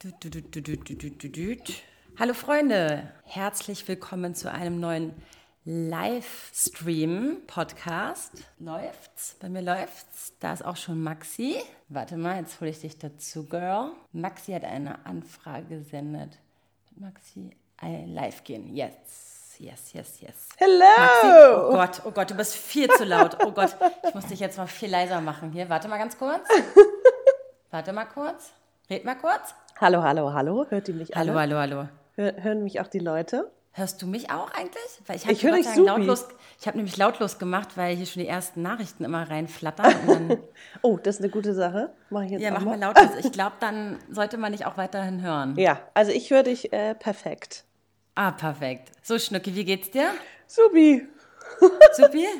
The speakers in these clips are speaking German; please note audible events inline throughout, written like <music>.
Du, du, du. Hallo Freunde, herzlich willkommen zu einem neuen Livestream-Podcast. Läuft's? Bei mir läuft's. Da ist auch schon Maxi. Warte mal, jetzt hole ich dich dazu, Girl. Maxi hat eine Anfrage gesendet. Maxi, I live gehen. Yes, yes, yes, yes. Hello! Maxi, oh Gott, oh Gott, du bist viel zu laut. Oh Gott, ich muss dich jetzt mal viel leiser machen. Hier, warte mal ganz kurz. <laughs> Warte mal kurz. Red mal kurz. Hallo, hallo, hallo. Hört ihr mich Hallo, alle? hallo, hallo. Hör, hören mich auch die Leute? Hörst du mich auch eigentlich? Weil ich habe Ich höre dich lautlos, ich habe nämlich lautlos gemacht, weil hier schon die ersten Nachrichten immer reinflattern. Und dann, <laughs> Oh, das ist eine gute Sache. Mach ich jetzt ja, mach mal. mal lautlos. Ich <laughs> glaube, dann sollte man dich auch weiterhin hören. Ja, also ich höre dich äh, perfekt. Ah, perfekt. So, Schnucki, wie geht's dir? Supi. Supi? <laughs>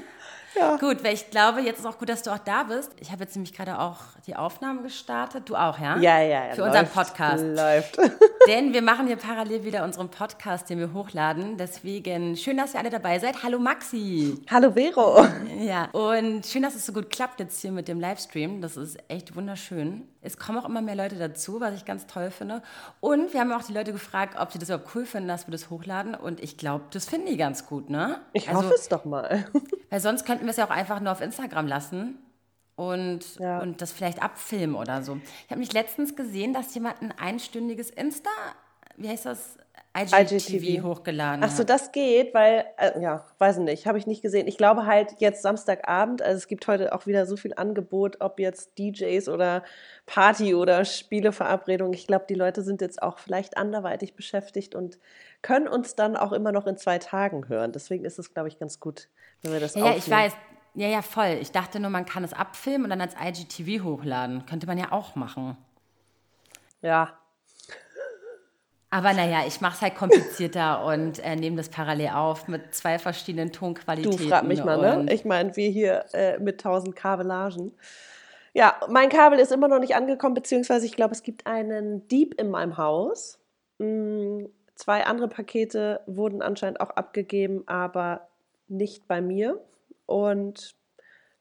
Ja. Gut, weil ich glaube, jetzt ist auch gut, dass du auch da bist. Ich habe jetzt nämlich gerade auch die Aufnahme gestartet. Du auch, ja? Ja, ja, ja. Für unseren läuft, Podcast. Läuft. <laughs> Denn wir machen hier parallel wieder unseren Podcast, den wir hochladen. Deswegen schön, dass ihr alle dabei seid. Hallo Maxi. Hallo Vero. <laughs> Ja, und schön, dass es so gut klappt jetzt hier mit dem Livestream. Das ist echt wunderschön. Es kommen auch immer mehr Leute dazu, was ich ganz toll finde. Und wir haben auch die Leute gefragt, ob sie das überhaupt cool finden, dass wir das hochladen. Und ich glaube, das finden die ganz gut, ne? Ich also, hoffe es doch mal. <laughs> Weil sonst könnten wir es ja auch einfach nur auf Instagram lassen und, Ja. und das vielleicht abfilmen oder so. Ich habe mich letztens gesehen, dass jemand ein einstündiges Insta, wie heißt das? IGTV, IGTV. hochgeladen Ach so, hat. das geht, weil, äh, ja, weiß nicht, habe ich nicht gesehen. Ich glaube halt jetzt Samstagabend, also es gibt heute auch wieder so viel Angebot, ob jetzt DJs oder Party oder Spieleverabredung. Ich glaube, die Leute sind jetzt auch vielleicht anderweitig beschäftigt und können uns dann auch immer noch in zwei Tagen hören. Deswegen ist es, glaube ich, ganz gut, wenn wir das Ja, ja, ich aufnehmen. weiß. Ja, ja, voll. Ich dachte nur, man kann es abfilmen und dann als IGTV hochladen. Könnte man ja auch machen. Ja, Aber naja, ich mache es halt komplizierter <laughs> und äh, nehme das parallel auf mit zwei verschiedenen Du Tonqualitäten. frag mich mal, ne? Ich meine, wir hier äh, mit tausend Kabellagen. Ja, mein Kabel ist immer noch nicht angekommen, beziehungsweise ich glaube, es gibt einen Dieb in meinem Haus. Mm, zwei andere Pakete wurden anscheinend auch abgegeben, aber nicht bei mir. Und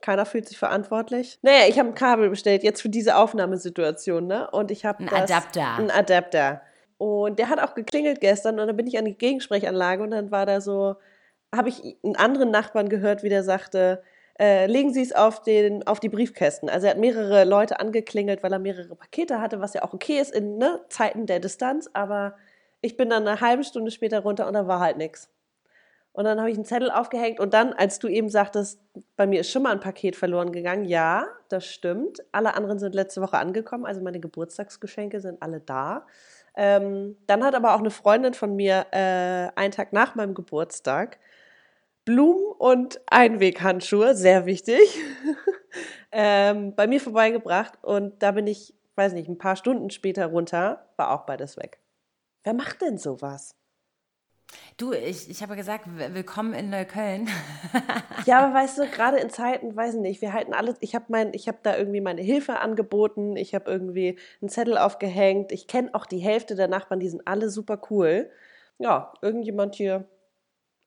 keiner fühlt sich verantwortlich. Naja, ich habe ein Kabel bestellt, jetzt für diese Aufnahmesituation, ne? Und ich habe Ein das- Adapter. Ein Adapter. Und der hat auch geklingelt gestern und dann bin ich an die Gegensprechanlage und dann war da so, habe ich einen anderen Nachbarn gehört, wie der sagte, äh, legen Sie es auf, den, auf die Briefkästen. Also er hat mehrere Leute angeklingelt, weil er mehrere Pakete hatte, was ja auch okay ist in ne, Zeiten der Distanz, aber ich bin dann eine halbe Stunde später runter und da war halt nichts. Und dann habe ich einen Zettel aufgehängt und dann, als du eben sagtest, bei mir ist schon mal ein Paket verloren gegangen, ja, das stimmt. Alle anderen sind letzte Woche angekommen, also meine Geburtstagsgeschenke sind alle da. Ähm, dann hat aber auch eine Freundin von mir äh, einen Tag nach meinem Geburtstag Blumen und Einweghandschuhe, sehr wichtig, <laughs> ähm, bei mir vorbeigebracht und da bin ich, weiß nicht, ein paar Stunden später runter, war auch beides weg. Wer macht denn sowas? Du, ich, ich habe gesagt, willkommen in Neukölln. <laughs> Ja, aber weißt du, gerade in Zeiten, weiß ich nicht, wir halten alles, ich habe mein, ich habe da irgendwie meine Hilfe angeboten, ich habe irgendwie einen Zettel aufgehängt, ich kenne auch die Hälfte der Nachbarn, die sind alle super cool. Ja, irgendjemand hier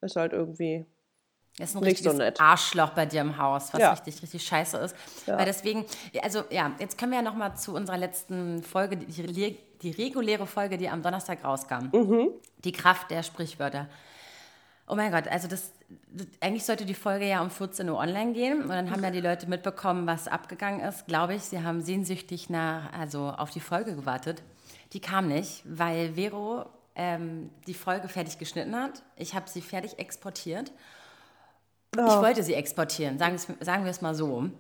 ist halt irgendwie, Das ist ein Nicht so richtiges nett. Arschloch bei dir im Haus, was Ja. richtig, richtig scheiße ist. Ja. Weil deswegen, also ja, jetzt können wir ja nochmal zu unserer letzten Folge, die, die, reguläre Folge, die am Donnerstag rauskam. Mhm. Die Kraft der Sprichwörter. Oh mein Gott, also das, das, eigentlich sollte die Folge ja um 14 Uhr online gehen und dann haben ja die Leute mitbekommen, was abgegangen ist, glaube ich. Sie haben sehnsüchtig nach, also auf die Folge gewartet. Die kam nicht, weil Vero ähm, die Folge fertig geschnitten hat. Ich habe sie fertig exportiert. Ich wollte sie exportieren, sagen, sagen wir es mal so.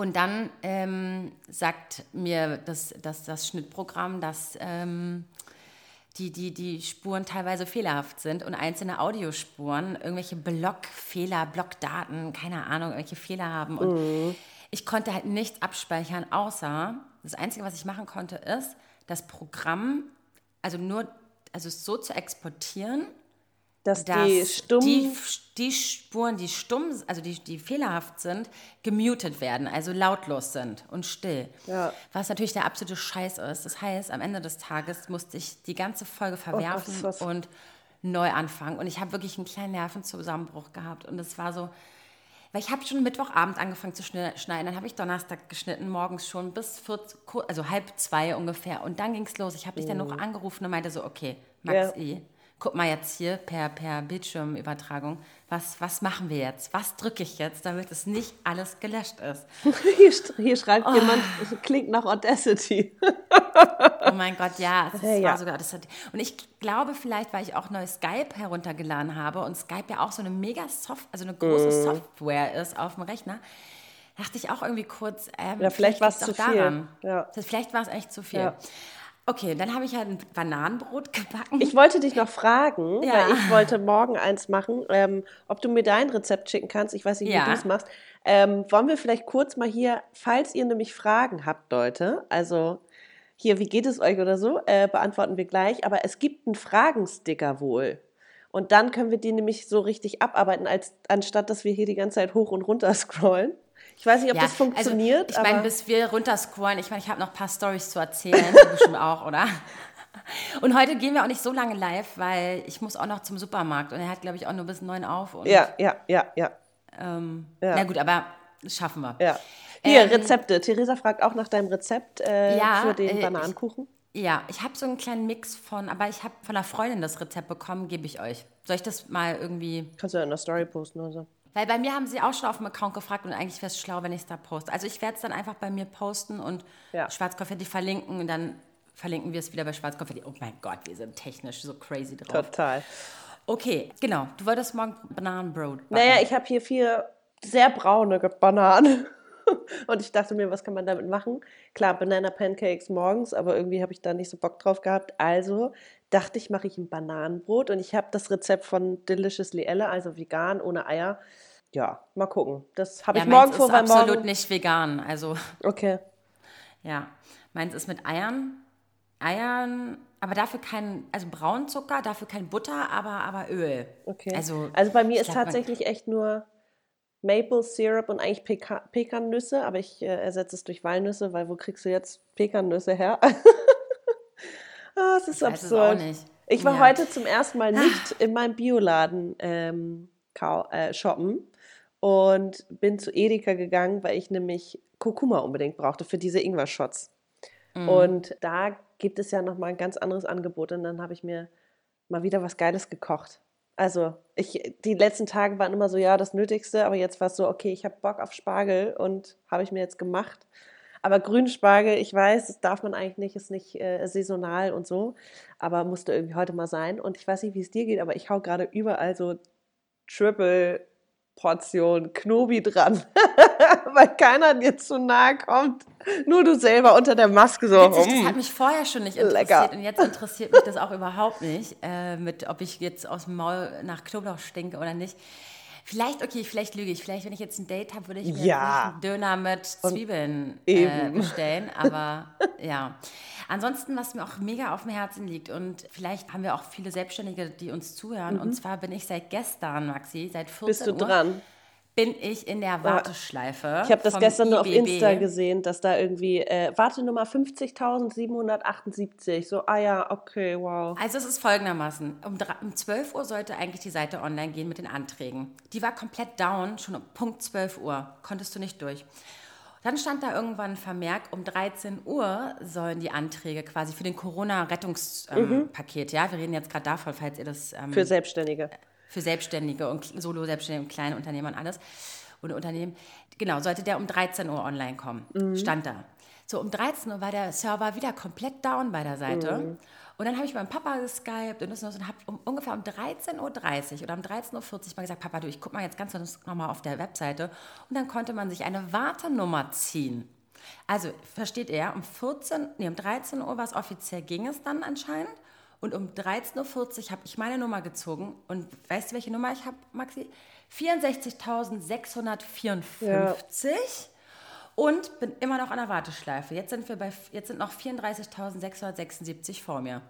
Und dann ähm, sagt mir das, das, das Schnittprogramm, dass ähm, die, die, die Spuren teilweise fehlerhaft sind und einzelne Audiospuren irgendwelche Blockfehler, Blockdaten, keine Ahnung, irgendwelche Fehler haben. Und ich konnte halt nichts abspeichern, außer das Einzige, was ich machen konnte, ist, das Programm, also nur, also es so zu exportieren, dass dass die stumm, die, die Spuren, die stumm, also die, die fehlerhaft sind, gemutet werden, also lautlos sind und still. Ja. Was natürlich der absolute Scheiß ist. Das heißt, am Ende des Tages musste ich die ganze Folge verwerfen Oh, was- was- und neu anfangen. Und ich habe wirklich einen kleinen Nervenzusammenbruch gehabt. Und es war so, Weil ich habe schon Mittwochabend angefangen zu schneiden, dann habe ich Donnerstag geschnitten, morgens schon bis 40, also halb zwei ungefähr. Und dann ging es los. Ich habe dich dann noch angerufen und meinte so, okay, Max Ja. Guck mal jetzt hier per, per Bildschirmübertragung, was, was machen wir jetzt? Was drücke ich jetzt, damit es nicht alles gelöscht ist? <laughs> Hier, hier schreibt jemand, es klingt nach Audacity. Oh mein Gott, ja, das Ja, war ja. sogar hat, und ich glaube vielleicht, weil ich auch neu Skype heruntergeladen habe und Skype ja auch so eine mega Soft, also eine große Mhm. Software ist auf dem Rechner, dachte ich auch irgendwie kurz, ähm, Ja, vielleicht war's liegt's zu auch viel. Ja. Vielleicht war es echt zu viel. Ja. Okay, dann habe ich halt ein Bananenbrot gebacken. Ich wollte dich noch fragen, <laughs> Ja. weil ich wollte morgen eins machen, ähm, ob du mir dein Rezept schicken kannst. Ich weiß nicht, wie Ja. du es machst. Ähm, wollen wir vielleicht kurz mal hier, falls ihr nämlich Fragen habt, Leute, also hier, wie geht es euch oder so, äh, beantworten wir gleich. Aber es gibt einen Fragensticker wohl. Und dann können wir die nämlich so richtig abarbeiten, als, anstatt dass wir hier die ganze Zeit hoch und runter scrollen. Ich weiß nicht, ob Ja, das funktioniert. Also, ich meine, bis wir runterscrollen, ich meine, ich habe noch ein paar Stories zu erzählen, <laughs> du bestimmt auch, oder? Und heute gehen wir auch nicht so lange live, weil ich muss auch noch zum Supermarkt und er hat, glaube ich, auch nur bis neun auf. Ja, ja, ja, ja, Ähm, Ja. Na gut, aber das schaffen wir. ja. Hier, Ähm, Rezepte. Theresa fragt auch nach deinem Rezept äh, Ja, für den äh, ich- Bananenkuchen. Ja, ich habe so einen kleinen Mix von, aber ich habe von einer Freundin das Rezept bekommen, gebe ich euch. Soll ich das mal irgendwie Kannst du ja in der Story posten oder so. Weil bei mir haben sie auch schon auf dem Account gefragt und eigentlich wäre es schlau, wenn ich es da poste. Also ich werde es dann einfach bei mir posten und Ja. Schwarzkonfetti verlinken und dann verlinken wir es wieder bei Schwarzkonfetti. Oh mein Gott, wir sind technisch so crazy drauf. Total. Okay, genau. Du wolltest morgen Bananenbrot backen. Naja, ich habe hier vier sehr braune Bananen. Und ich dachte mir, was kann man damit machen? Klar, Banana Pancakes morgens, aber irgendwie habe ich da nicht so Bock drauf gehabt. Also dachte ich, mache ich ein Bananenbrot. Und ich habe das Rezept von Deliciously Elle, also vegan, ohne Eier. Ja, mal gucken. Das habe ja, ich morgen vor, ist weil absolut morgen... nicht vegan. Also Okay. ja, meins ist mit Eiern. Eiern, aber dafür kein, also Braunzucker, dafür kein Butter, aber, aber Öl. Okay. Also, Also bei mir ist glaub, tatsächlich echt nur Maple Syrup und eigentlich Peka Pekannüsse, aber ich äh, ersetze es durch Walnüsse, weil wo kriegst du jetzt Pekannüsse her? <laughs> ah, es ist auch absurd. Ich war Ja. heute zum ersten Mal nicht in meinem Bioladen ähm, äh, shoppen und bin zu Edeka gegangen, weil ich nämlich Kurkuma unbedingt brauchte für diese Ingwer-Shots. Mhm. Und da gibt es ja nochmal ein ganz anderes Angebot und dann habe ich mir mal wieder was Geiles gekocht. Also ich, die letzten Tage waren immer so, ja, das Nötigste, aber jetzt war es so, okay, ich habe Bock auf Spargel und habe ich mir jetzt gemacht. Aber Grünspargel, ich weiß, das darf man eigentlich nicht, ist nicht äh, saisonal und so, aber musste irgendwie heute mal sein. Und ich weiß nicht, wie es dir geht, aber ich hau gerade überall so Triple Portion Knobi dran, <laughs> weil keiner dir zu nahe kommt. Nur du selber unter der Maske so. Witzig, das mm. hat mich vorher schon nicht interessiert Lecker. und jetzt interessiert mich das auch überhaupt nicht, äh, mit, ob ich jetzt aus dem Maul nach Knoblauch stinke oder nicht. Vielleicht, okay, vielleicht lüge ich. Vielleicht, wenn ich jetzt ein Date habe, würde ich mir Ja. einen Döner mit Zwiebeln äh, bestellen. <laughs> Aber ja. Ansonsten, was mir auch mega auf dem Herzen liegt und vielleicht haben wir auch viele Selbstständige, die uns zuhören. Und zwar bin ich seit gestern, Maxi, seit 14 Mhm. Bist du Uhr, dran? Bin ich in der Warteschleife. Ich habe das gestern nur auf IBB. Insta gesehen, dass da irgendwie äh, Wartenummer 50.778. So, ah ja, okay, wow. Also es ist folgendermaßen. Um, um 12 Uhr sollte eigentlich die Seite online gehen mit den Anträgen. Die war komplett down, schon um Punkt 12 Uhr. Konntest du nicht durch. Dann stand da irgendwann ein Vermerk, um 13 Uhr sollen die Anträge quasi für den Corona-Rettungspaket, ähm, Paket, ja, wir reden jetzt gerade davon, falls ihr das ähm, Für Selbstständige. Für Selbstständige und Solo-Selbstständige und kleine Unternehmer und alles. Und Unternehmen. Genau, sollte der um 13 Uhr online kommen. Stand da. So, um 13 Uhr war der Server wieder komplett down bei der Seite. Und dann habe ich meinem Papa geskypt und das und das und habe um, ungefähr um 13.30 Uhr oder um 13.40 Uhr mal gesagt, Papa, du, ich guck mal jetzt ganz nochmal auf der Webseite. Und dann konnte man sich eine Wartenummer ziehen. Also, versteht ihr, um 14, nee, um 13 Uhr was offiziell ging es dann anscheinend. Und um 13.40 Uhr habe ich meine Nummer gezogen. Und weißt du, welche Nummer ich habe, Maxi? 64.654. Und bin immer noch an der Warteschleife. Jetzt sind wir bei, jetzt sind noch 34.676 vor mir.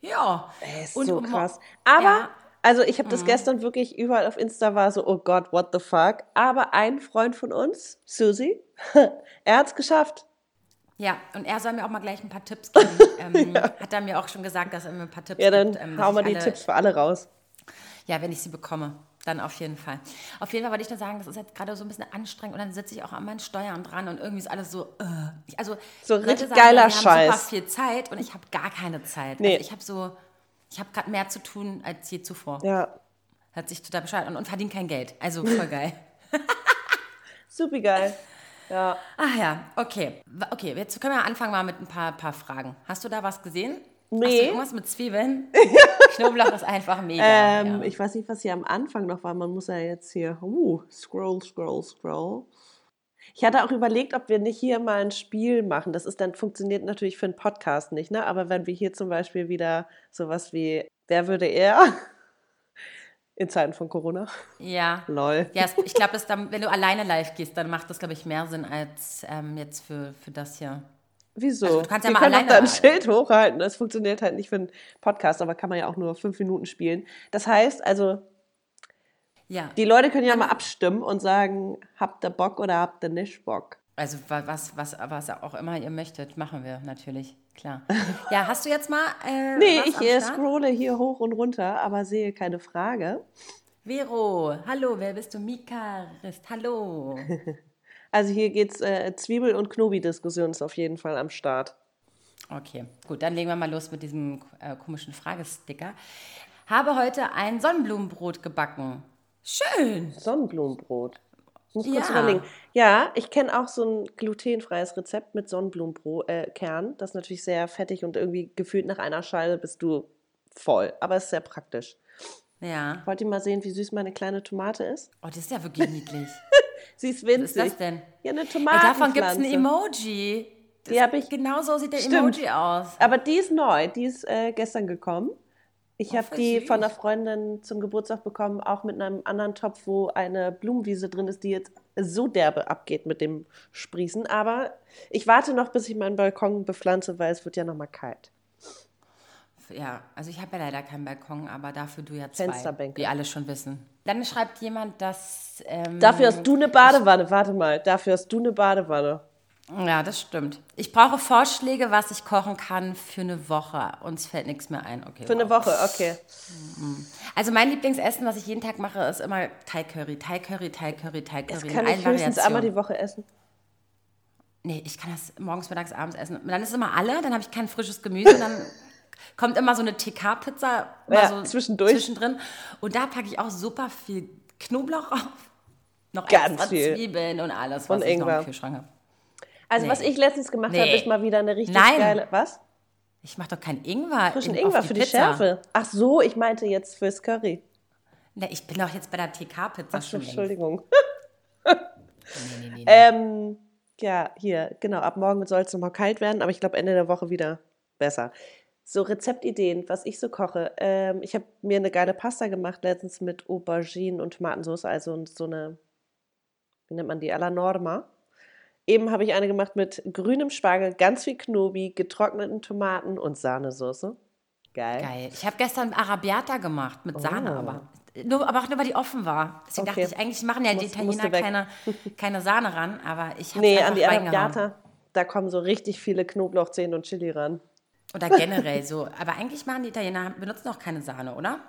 Ja. Ey, ist Und so krass. Aber, Ja. also ich habe das gestern wirklich überall auf Insta war so, oh Gott, what the fuck. Aber ein Freund von uns, Susi, <laughs> er hat es geschafft. Ja, und er soll mir auch mal gleich ein paar Tipps geben. <laughs> Ähm, Hat er mir auch schon gesagt, dass er mir ein paar Tipps Ja, dann gibt. ähm, hau dass mal ich die Tipps für alle raus. Ja, wenn ich sie bekomme. dann auf jeden Fall. Auf jeden Fall wollte ich nur sagen, das ist jetzt gerade so ein bisschen anstrengend und dann sitze ich auch an meinen Steuern dran und irgendwie ist alles so, äh. Ich- also So richtig sagen, geiler wir haben super Scheiß. viel Zeit und ich habe gar keine Zeit. Nee. Also ich habe so, ich habe gerade mehr zu tun als je zuvor. Ja, Hört sich total bescheuert an und verdiene kein Geld. Also voll geil. <laughs> super geil. Ja. Ach ja, okay. Okay, jetzt können wir anfangen mal mit ein paar, paar Fragen. Hast du da was gesehen? Hast du Nee. irgendwas mit Zwiebeln? <laughs> Knoblauch ist einfach mega. Ähm, ja. Ich weiß nicht, was hier am Anfang noch war. Man muss ja jetzt hier, uh, scroll, scroll, scroll. Ich hatte auch überlegt, ob wir nicht hier mal ein Spiel machen. Das ist dann funktioniert natürlich für einen Podcast nicht, ne? Aber wenn wir hier zum Beispiel wieder sowas wie Wer würde er? In Zeiten von Corona. ja. Lol. Ja, ich glaube, wenn du alleine live gehst, dann macht das, glaube ich, mehr Sinn als ähm, jetzt für, für das hier. Wieso? Also, du kannst ja wir mal alleine- da ein Schild hochhalten. Das funktioniert halt nicht für einen Podcast, aber kann man ja auch nur fünf Minuten spielen. Das heißt also, Ja. die Leute können ja mal abstimmen und sagen, habt ihr Bock oder habt ihr nicht Bock? Also wa- was, was, was auch immer ihr möchtet, machen wir natürlich. Klar. Ja, hast du jetzt mal. Äh, <laughs> Nee, ich äh, scrolle hier hoch und runter, aber sehe keine Frage. Vero, hallo, wer bist du? Mika Rist, hallo. <laughs> Also hier geht's äh, Zwiebel- und Knobi-Diskussion ist auf jeden Fall am Start. Okay, gut, dann legen wir mal los mit diesem äh, komischen Fragesticker. Habe heute ein Sonnenblumenbrot gebacken. Schön. Sonnenblumenbrot. Muss kurz Ja. überlegen. Ja, ich kenne auch so ein glutenfreies Rezept mit Sonnenblumenkern. Äh, Kern. das ist natürlich sehr fettig und irgendwie gefühlt nach einer Scheibe bist du voll. Aber es ist sehr praktisch. Ja. Wollt ihr mal sehen, wie süß meine kleine Tomate ist? Oh, das ist ja wirklich <laughs> niedlich. Sie ist Was winzig. ist das denn? Ja, eine Tomatenpflanze. davon gibt es ein Emoji. Das, Die hab ich- Genau so sieht der Stimmt. Emoji aus. Aber die ist neu, die ist äh, gestern gekommen. Ich Oh, habe die süß. von einer Freundin zum Geburtstag bekommen, auch mit einem anderen Topf, wo eine Blumenwiese drin ist, die jetzt so derbe abgeht mit dem Sprießen. Aber ich warte noch, bis ich meinen Balkon bepflanze, weil es wird ja noch mal kalt. Ja, also ich habe ja leider keinen Balkon, aber dafür du ja zwei, Fensterbänke. wie alle schon wissen. Dann schreibt jemand, dass... Ähm, Dafür hast du eine Badewanne. Warte mal, dafür hast du eine Badewanne. Ja, das stimmt. Ich brauche Vorschläge, was ich kochen kann für eine Woche. Uns fällt nichts mehr ein. Okay. Für eine wow. Woche, okay. Also mein Lieblingsessen, was ich jeden Tag mache, ist immer Thai Curry, Thai Curry, Thai Curry, Thai Das Curry. in kann ich höchstens einmal die Woche essen. Nee, ich kann das morgens, mittags, abends essen. Und dann ist immer alle, dann habe ich kein frisches Gemüse, dann <laughs> kommt immer so eine TK-Pizza Ja, so zwischendurch. zwischendrin. Und da packe ich auch super viel Knoblauch auf. Noch Ganz extra viel. Zwiebeln und alles, was Und ich noch Ingwer. im Kühlschrank habe. Also Nee. was ich letztens gemacht Nee. habe, ist mal wieder eine richtig Nein. geile... Was? Ich mache doch kein Ingwer. Frischen in- Ingwer für die Pizza. Schärfe. Ach so, ich meinte jetzt fürs Curry. Nee, ich bin doch jetzt bei der TK-Pizza schon. Entschuldigung. <laughs> Nee, nee, nee. Ähm, ja, hier, genau, ab morgen soll es nochmal kalt werden, aber ich glaube Ende der Woche wieder besser. So Rezeptideen, was ich so koche. Ähm, ich habe mir eine geile Pasta gemacht letztens mit Auberginen und Tomatensauce, also so eine, wie nennt man die, alla Norma. Eben habe ich eine gemacht mit grünem Spargel, ganz viel Knobi, getrockneten Tomaten und Sahnesoße. Geil. Geil. Ich habe gestern Arabiata gemacht mit Sahne, Oh. aber, nur, aber auch nur, weil die offen war. Deswegen Okay. dachte ich, eigentlich machen ja die Italiener keine, <laughs> keine Sahne ran, aber ich habe Nee, an die. Arrabbiata, da kommen so richtig viele Knoblauchzehen und Chili ran. Oder generell so. Aber eigentlich machen die Italiener, benutzen auch keine Sahne, oder?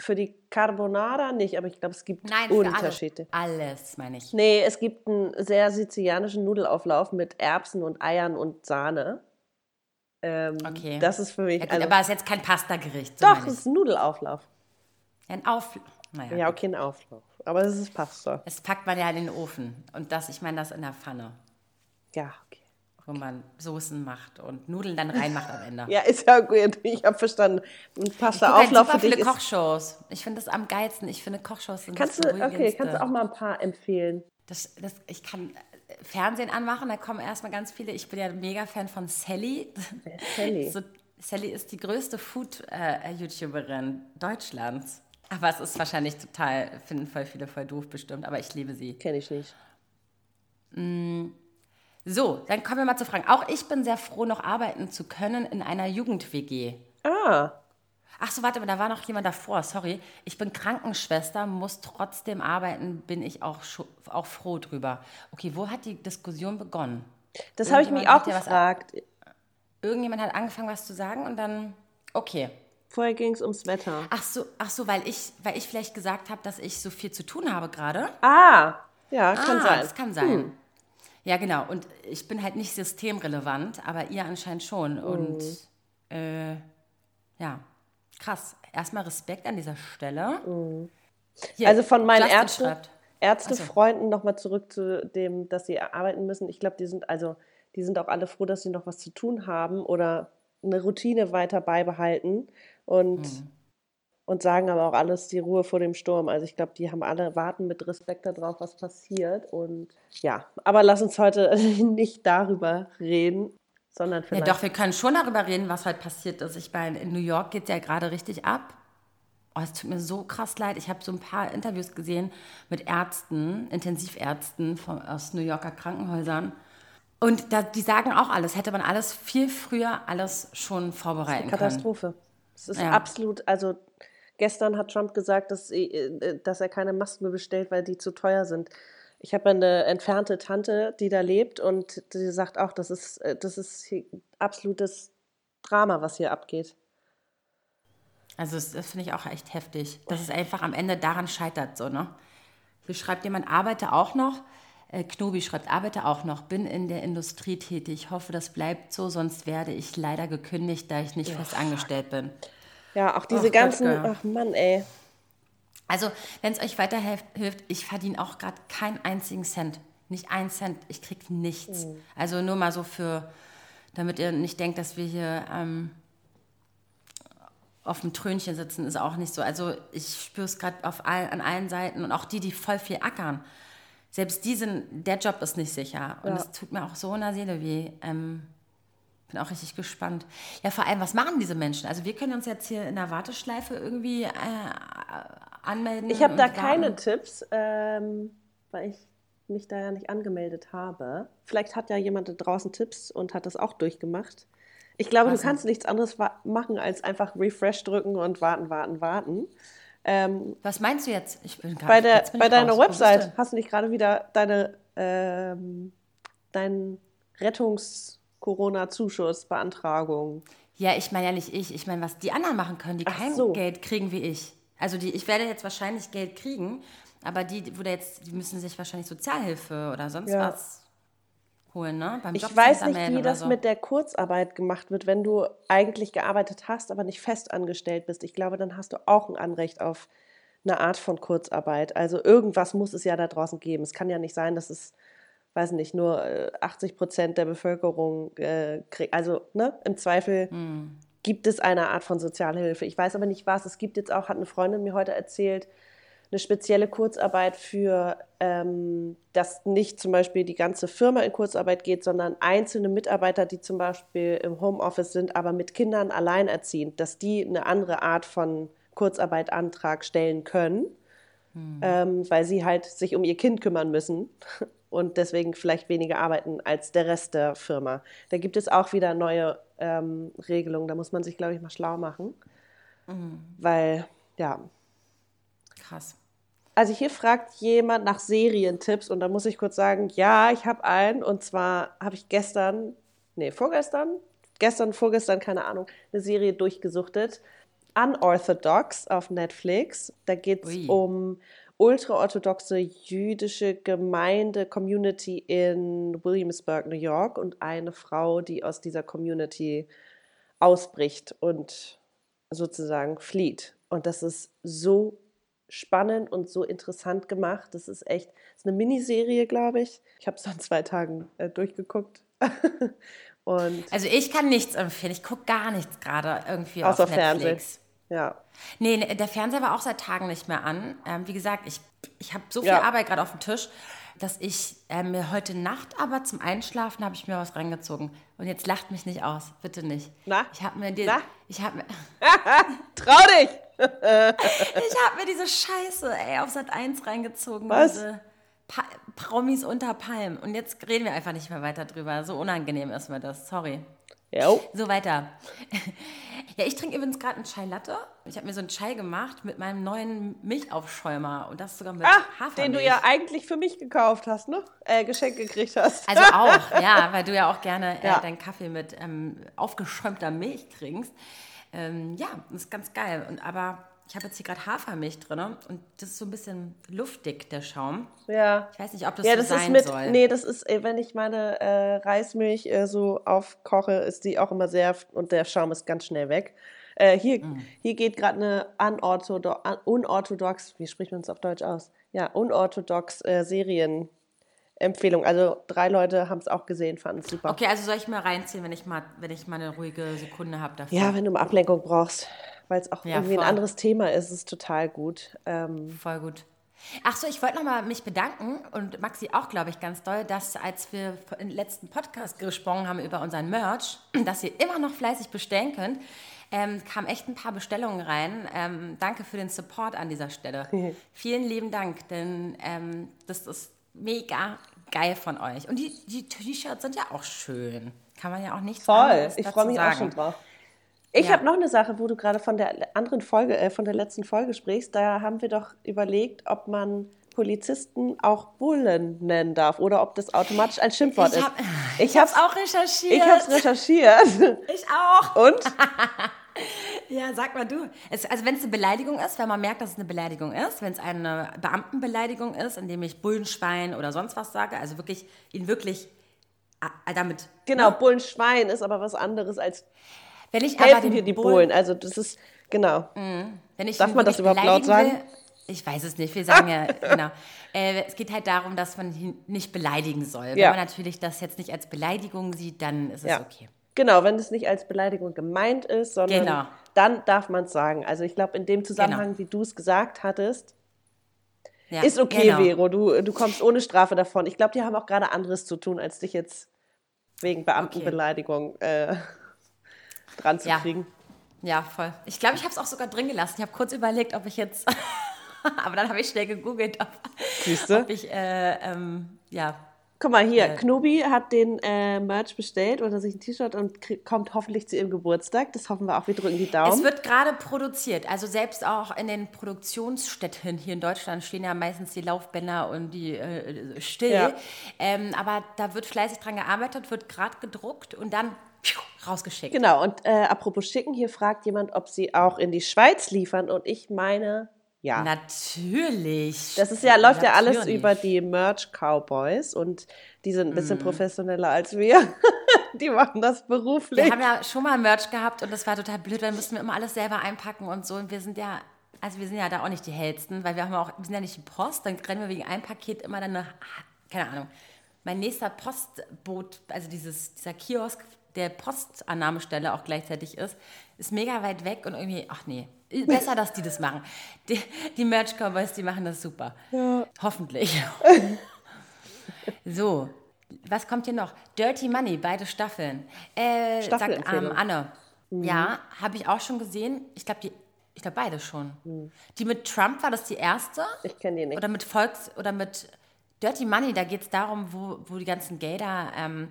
Für die Carbonara nicht, aber ich glaube, es gibt Nein, Unterschiede. alles. Alles, meine ich. Nee, es gibt einen sehr sizilianischen Nudelauflauf mit Erbsen und Eiern und Sahne. Ähm, Okay. Das ist für mich. Ja, gut, also, aber es ist jetzt kein Pasta-Gericht. So doch, es ist ein Nudelauflauf. Ein Auf... Naja, Ja, okay, ein Auflauf. Aber es ist Pasta. Das packt man ja in den Ofen. Und das, ich meine das in der Pfanne, Ja. Wo man Soßen macht und Nudeln dann reinmacht am Ende. Ja, ist ja gut. Ich habe verstanden. Ein Ich gucke halt Pasta-Auflauf super für dich viele. Kochshows. Ich finde das am geilsten. Ich finde Kochshows sind Kannst das du, okay, kannst du auch mal ein paar empfehlen? Das, das, ich kann äh, Fernsehen anmachen, da kommen erstmal ganz viele. Ich bin ja ein Mega-Fan von Sally. Sally? <laughs> So, Sally ist die größte Food-YouTuberin Deutschlands. Aber es ist wahrscheinlich total, finden voll viele voll doof bestimmt, aber ich liebe sie. Kenne ich nicht. So, dann kommen wir mal zu Fragen. Auch ich bin sehr froh, noch arbeiten zu können in einer Jugend-WG. Ah, Ach so, warte mal, da war noch jemand davor, sorry. Ich bin Krankenschwester, muss trotzdem arbeiten, bin ich auch, auch froh drüber. Okay, wo hat die Diskussion begonnen? das habe ich mich auch was gefragt. Irgendjemand hat angefangen, was zu sagen und dann, okay. Vorher ging es ums Wetter. Ach so, ach so, weil ich, weil ich vielleicht gesagt habe, dass ich so viel zu tun habe gerade. Ah, ja, kann ah, sein. Das kann sein. Hm. Ja, genau. Und ich bin halt nicht systemrelevant, aber ihr anscheinend schon. Mhm. Und äh, ja, krass. Erstmal Respekt an dieser Stelle. Mhm. Hier, also von meinen Ärzten, Ärztefreunden so. nochmal zurück zu dem, dass sie arbeiten müssen. Ich glaube, die sind also, die sind auch alle froh, dass sie noch was zu tun haben oder eine Routine weiter beibehalten und, mhm. Und sagen aber auch alles die Ruhe vor dem Sturm. Also ich glaube, die haben alle warten mit Respekt darauf, was passiert. Und ja, aber lass uns heute <laughs> nicht darüber reden. Sondern vielleicht ja, doch, wir können schon darüber reden, was heute passiert ist. Ich meine, in New York geht es ja gerade richtig ab. Oh, es tut mir so krass leid. Ich habe so ein paar Interviews gesehen mit Ärzten, Intensivärzten von, aus New Yorker Krankenhäusern. Und da, die sagen auch alles, hätte man alles viel früher alles schon vorbereiten das ist eine Katastrophe. können. Es ist ja. absolut, also gestern hat Trump gesagt, dass, äh, dass er keine Masken mehr bestellt, weil die zu teuer sind. Ich habe eine entfernte Tante, die da lebt und die sagt auch, das ist, äh, das ist absolutes Drama, was hier abgeht. Also das, das finde ich auch echt heftig, dass es einfach am Ende daran scheitert, so, ne? Hier schreibt jemand, arbeite auch noch. Äh, Knobi schreibt, arbeite auch noch, bin in der Industrie tätig. Hoffe, das bleibt so, sonst werde ich leider gekündigt, da ich nicht ja. fest angestellt bin. Ja, auch diese ach, ganzen, Gott, ach Mann, ey. Also, wenn es euch weiterhilft, ich verdiene auch gerade keinen einzigen Cent. Nicht einen Cent. Ich kriege nichts. Mhm. Also nur mal so für, damit ihr nicht denkt, dass wir hier ähm, auf dem Trönchen sitzen, ist auch nicht so. Also ich spüre es gerade all, an allen Seiten und auch die, die voll viel ackern selbst diesen, der Job ist nicht sicher. Und es ja. tut mir auch so in der Seele weh. Ähm, bin auch richtig gespannt. Ja, vor allem, was machen diese Menschen? Also wir können uns jetzt hier in der Warteschleife irgendwie äh, anmelden. Ich habe da keine Tipps, ähm, weil ich mich da ja nicht angemeldet habe. Vielleicht hat ja jemand da draußen Tipps und hat das auch durchgemacht. Ich glaube, was du kannst nichts anderes machen, als einfach Refresh drücken und warten, warten, warten. Ähm, Was meinst du jetzt? Ich bin bei der, bei deiner raus. Website hast du nicht gerade wieder deine, ähm, deinen Rettungs-Corona-Zuschuss-Beantragung. Ja, ich meine ja nicht ich. Ich meine, was die anderen machen können, die Ach kein so. Geld kriegen wie ich. Also die, ich werde jetzt wahrscheinlich Geld kriegen, aber die, wo jetzt, die müssen sich wahrscheinlich Sozialhilfe oder sonst ja. was holen, ne? Beim ich weiß nicht, wie das so. mit der Kurzarbeit gemacht wird, wenn du eigentlich gearbeitet hast, aber nicht fest angestellt bist. Ich glaube, dann hast du auch ein Anrecht auf eine Art von Kurzarbeit. Also irgendwas muss es ja da draußen geben. Es kann ja nicht sein, dass es, weiß nicht, nur 80 äh, Prozent der Bevölkerung äh, kriegt. Also ne, im Zweifel hm. gibt es eine Art von Sozialhilfe. Ich weiß aber nicht was. Es gibt jetzt auch, hat eine Freundin mir heute erzählt, eine spezielle Kurzarbeit für, ähm, dass nicht zum Beispiel die ganze Firma in Kurzarbeit geht, sondern einzelne Mitarbeiter, die zum Beispiel im Homeoffice sind, aber mit Kindern alleinerziehend, dass die eine andere Art von Kurzarbeitantrag stellen können, hm. ähm, weil sie halt sich um ihr Kind kümmern müssen und deswegen vielleicht weniger arbeiten als der Rest der Firma. Da gibt es auch wieder neue ähm, Regelungen, da muss man sich, glaube ich, mal schlau machen, mhm. weil ja, Krass. Also hier fragt jemand nach Serientipps und da muss ich kurz sagen, ja, ich habe einen und zwar habe ich gestern, nee, vorgestern, gestern, vorgestern, keine Ahnung, eine Serie durchgesuchtet. Unorthodox auf Netflix. Da geht es um ultraorthodoxe jüdische Gemeinde, Community in Williamsburg, New York und eine Frau, die aus dieser Community ausbricht und sozusagen flieht. Und das ist so spannend und so interessant gemacht. Das ist echt, das ist eine Miniserie, glaube ich. Ich habe es an zwei Tagen äh, durchgeguckt. <laughs> und also ich kann nichts empfehlen. Ich gucke gar nichts gerade irgendwie Außer auf Netflix. Fernsehen. Ja. Nee, ne, der Fernseher war auch seit Tagen nicht mehr an. Ähm, wie gesagt, ich, ich habe so viel ja. Arbeit gerade auf dem Tisch dass ich äh, mir heute Nacht aber zum Einschlafen habe ich mir was reingezogen. Und jetzt lacht mich nicht aus, bitte nicht. Na? Ich habe mir die, Na? ich habe mir <laughs> Trau dich. <laughs> ich habe mir diese Scheiße, ey, auf Sat 1 reingezogen, was? diese pa Promis unter Palm und jetzt reden wir einfach nicht mehr weiter drüber. So unangenehm ist mir das, sorry. Jo. So weiter. Ja, ich trinke übrigens gerade einen Chai Latte. Ich habe mir so einen Chai gemacht mit meinem neuen Milchaufschäumer und das sogar mit Ah, Hafermilch. den du ja eigentlich für mich gekauft hast, ne? Äh, geschenkt gekriegt hast. Also auch, <laughs> ja, weil du ja auch gerne äh, Ja. deinen Kaffee mit ähm, aufgeschäumter Milch trinkst. Ähm, ja, das ist ganz geil. Und aber ich habe jetzt hier gerade Hafermilch drin und das ist so ein bisschen luftig, der Schaum. ja. Ich weiß nicht, ob das Ja, so das sein ist mit, soll. nee, das ist, äh, wenn ich meine äh, Reismilch äh, so aufkoche, ist die auch immer sehr, und der Schaum ist ganz schnell weg. Äh, hier, Mm. hier geht gerade eine unorthodo un- unorthodox, wie spricht man es auf Deutsch aus? Ja, unorthodox äh, Serienempfehlung. Also drei Leute haben es auch gesehen, fanden es super. Okay, also soll ich mal reinziehen, wenn ich mal, wenn ich mal eine ruhige Sekunde habe dafür? Ja, wenn du mal Ablenkung brauchst, weil es auch Ja, irgendwie voll. ein anderes Thema ist, ist es total gut. Ähm, Voll gut. Ach so, ich wollte nochmal mich bedanken und Maxi auch, glaube ich, ganz doll, dass als wir im letzten Podcast gesprochen haben über unseren Merch, <clears throat> dass ihr immer noch fleißig bestellen könnt, ähm, kamen echt ein paar Bestellungen rein. Ähm, danke für den Support an dieser Stelle. <laughs> Vielen lieben Dank, denn ähm, das ist mega geil von euch. Und die, die T-Shirts sind ja auch schön. Kann man ja auch nicht Voll, ich freue mich auch schon drauf. Ich Ja. habe noch eine Sache, wo du gerade von der anderen Folge, äh, von der letzten Folge sprichst. Da haben wir doch überlegt, ob man Polizisten auch Bullen nennen darf oder ob das automatisch ein Schimpfwort Ich ist. habe ich es hab's, auch recherchiert. ich hab's recherchiert. <laughs> Ich auch. Und? <laughs> Ja, sag mal du. Es, also wenn es eine Beleidigung ist, wenn man merkt, dass es eine Beleidigung ist, wenn es eine Beamtenbeleidigung ist, indem ich Bullenschwein oder sonst was sage, also wirklich ihn wirklich äh, damit. Genau, Bullenschwein ist aber was anderes als Wenn ich aber helfen den dir die Bullen, Bullen. Also das ist, genau. wenn ich Darf man das überhaupt laut sagen? Will, ich weiß es nicht. Wir sagen ja <laughs> genau. Äh, es geht halt darum, dass man ihn nicht beleidigen soll. Wenn Ja. man natürlich das jetzt nicht als Beleidigung sieht, dann ist es Ja. okay. Genau, wenn es nicht als Beleidigung gemeint ist, sondern Genau. dann darf man es sagen. Also ich glaube, in dem Zusammenhang, Genau. wie du es gesagt hattest, Ja, Ist okay, genau. Vero, du, du kommst ohne Strafe davon. Ich glaube, die haben auch gerade anderes zu tun, als dich jetzt wegen Beamtenbeleidigung äh, dran zu Ja. kriegen. Ja, voll. Ich glaube, ich habe es auch sogar drin gelassen. Ich habe kurz überlegt, ob ich jetzt. <laughs> Aber dann habe ich schnell gegoogelt, ob, ob ich, äh, ähm, ja. Guck mal hier, Äh. Knobi hat den äh, Merch bestellt oder sich ein T-Shirt und kommt hoffentlich zu ihrem Geburtstag. Das hoffen wir auch. Wir drücken die Es Daumen. wird gerade produziert. Also selbst auch in den Produktionsstätten hier in Deutschland stehen ja meistens die Laufbänder und die äh, still. Ja. Ähm, aber da wird fleißig dran gearbeitet, wird gerade gedruckt und dann rausgeschickt. Genau, und äh, apropos schicken, hier fragt jemand, ob sie auch in die Schweiz liefern. Und ich meine, ja. Natürlich. Das ist ja, läuft ja alles Natürlich. über die Merch Cowboys und die sind ein bisschen professioneller als wir. <laughs> die machen das beruflich. Wir haben ja schon mal Merch gehabt und das war total blöd, weil mussten wir immer alles selber einpacken und so. Und wir sind ja, also wir sind ja da auch nicht die hellsten, weil wir haben auch, wir sind ja nicht die Post, dann rennen wir wegen einem Paket immer dann eine, keine Ahnung. Mein nächster Postboot, also dieses, dieser Kiosk, der Postannahmestelle auch gleichzeitig ist, ist mega weit weg und irgendwie, ach nee, besser, dass die das machen. Die, die Merch Cowboys, die machen das super. Hoffentlich. So, was kommt hier noch? Dirty Money, beide Staffeln. Äh, sagt ähm. Anne. Ja, habe ich auch schon gesehen. Ich glaube, die, ich glaube beide schon. Die mit Trump war das die erste? Ich kenne die nicht. Oder mit Volks oder mit Dirty Money, da geht es darum, wo, wo die ganzen Gelder ähm,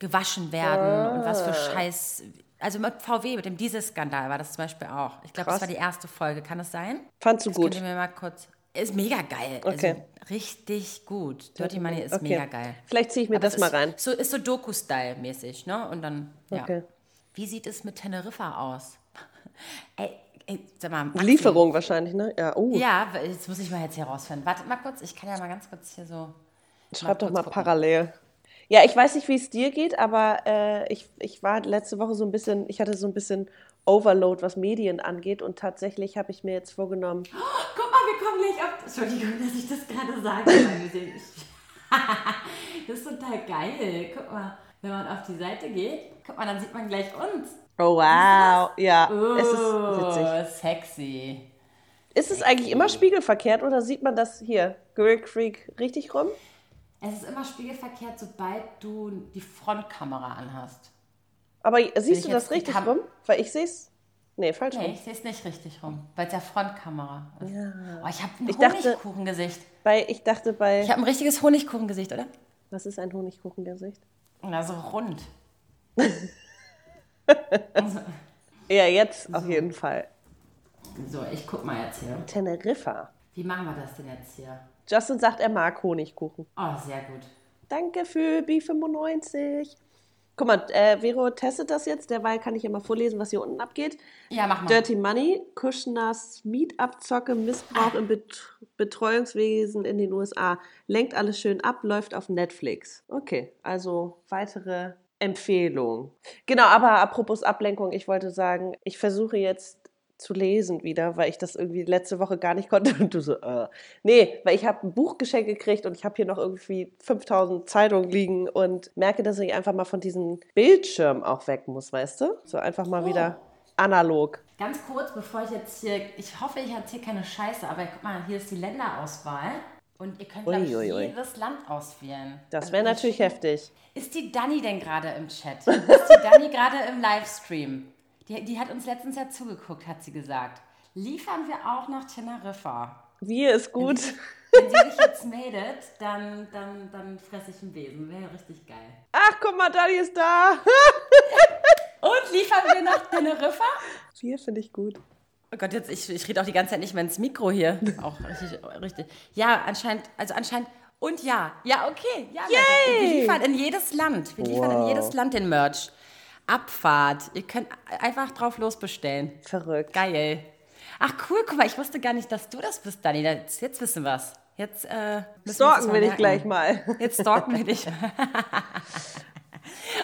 gewaschen werden und was für Ah. Scheiß. Also mit VW, mit dem Dieselskandal war das zum Beispiel auch. Ich glaube, das war die erste Folge. Kann das sein? Fandst du Das gut? könnt ihr mir mal kurz. Ist mega geil. Okay. Also richtig gut. Dirty Money ist Okay. mega geil. Vielleicht ziehe ich mir Aber das mal rein. So, ist so Doku-Style-mäßig, ne? Und dann, ja. Okay. Wie sieht es mit Teneriffa aus? <laughs> ey, ey, sag mal. Maxi. Lieferung wahrscheinlich, ne? Ja, uh. Ja, jetzt muss ich mal jetzt hier rausfinden. Warte mal kurz, ich kann ja mal ganz kurz hier so. Schreib doch kurz mal gucken. parallel. Ja, ich weiß nicht, wie es dir geht, aber äh, ich, ich war letzte Woche so ein bisschen, ich hatte so ein bisschen Overload, was Medien angeht und tatsächlich habe ich mir jetzt vorgenommen, Guck mal, wir kommen gleich ab. Entschuldigung, dass ich das gerade sage. <laughs> das ist total geil. Guck mal, wenn man auf die Seite geht, guck mal, dann sieht man gleich uns. oh wow, ja, es ist Oh, witzig. sexy. Ist es eigentlich immer spiegelverkehrt oder sieht man das hier, Grill Creek, richtig rum? Es ist immer spiegelverkehrt, sobald du die Frontkamera anhast. Aber siehst du das richtig rum? Weil ich sehe es, nee, falsch Nee, rum. ich sehe es nicht richtig rum, weil es ja Frontkamera ist. Oh, ich habe ein Ich dachte- Honigkuchengesicht. Bei, ich dachte bei, Ich habe ein richtiges Honigkuchengesicht, oder? was ist ein Honigkuchengesicht? Na, so rund. <laughs> Ja, jetzt auf jeden Fall. So, ich guck mal jetzt hier. Teneriffa. Wie machen wir das denn jetzt hier? Justin sagt, er mag Honigkuchen. Oh, sehr gut. Danke für B95. Guck mal, äh, Vero testet das jetzt. Derweil kann ich ja mal vorlesen, was hier unten abgeht. Ja, mach mal. Dirty Money, Kuschners Mietabzocke, Missbrauch im Bet Betreuungswesen in den USA. Lenkt alles schön ab, läuft auf Netflix. Okay, also weitere Empfehlung. Genau, aber apropos Ablenkung, ich wollte sagen, ich versuche jetzt zu lesen wieder, weil ich das irgendwie letzte Woche gar nicht <laughs> konnte. Und du so, äh. Nee, weil ich habe ein Buch geschenkt gekriegt und ich habe hier noch irgendwie 5000 Zeitungen liegen und merke, dass ich einfach mal von diesem Bildschirm auch weg muss, weißt du? So einfach mal Oh. wieder analog. Ganz kurz, bevor ich jetzt hier, ich hoffe, ich erzähle keine Scheiße, aber guck mal, hier ist die Länderauswahl und ihr könnt, glaube jedes Land auswählen. Das Also wäre die natürlich heftig. Ist die Dani denn gerade im Chat? Ist die Dani <laughs> gerade im Livestream? Die, die hat uns letztens ja zugeguckt, hat sie gesagt. Liefern wir auch nach Teneriffa? Wie ist gut. Wenn sie sich jetzt meldet, dann, dann, dann fresse ich einen Besen. Wäre richtig geil. Ach, guck mal, Dani ist da. <laughs> Und liefern wir nach Teneriffa? Vier finde ich gut. Oh Gott, jetzt, ich, ich rede auch die ganze Zeit nicht mehr ins Mikro hier. Auch richtig, richtig. Ja, anscheinend, also anscheinend, und ja, ja, okay. Ja, Leute, wir Yay! liefern in jedes Land. Wir liefern in Wow. jedes Land den Merch. Abfahrt. Ihr könnt einfach drauf losbestellen. Verrückt. Geil. Ach cool, guck mal, ich wusste gar nicht, dass du das bist, Dani. Jetzt, jetzt wissen wir's. Jetzt äh, wir Stalken mal will ich merken. gleich mal. Jetzt stalken wir dich. <laughs>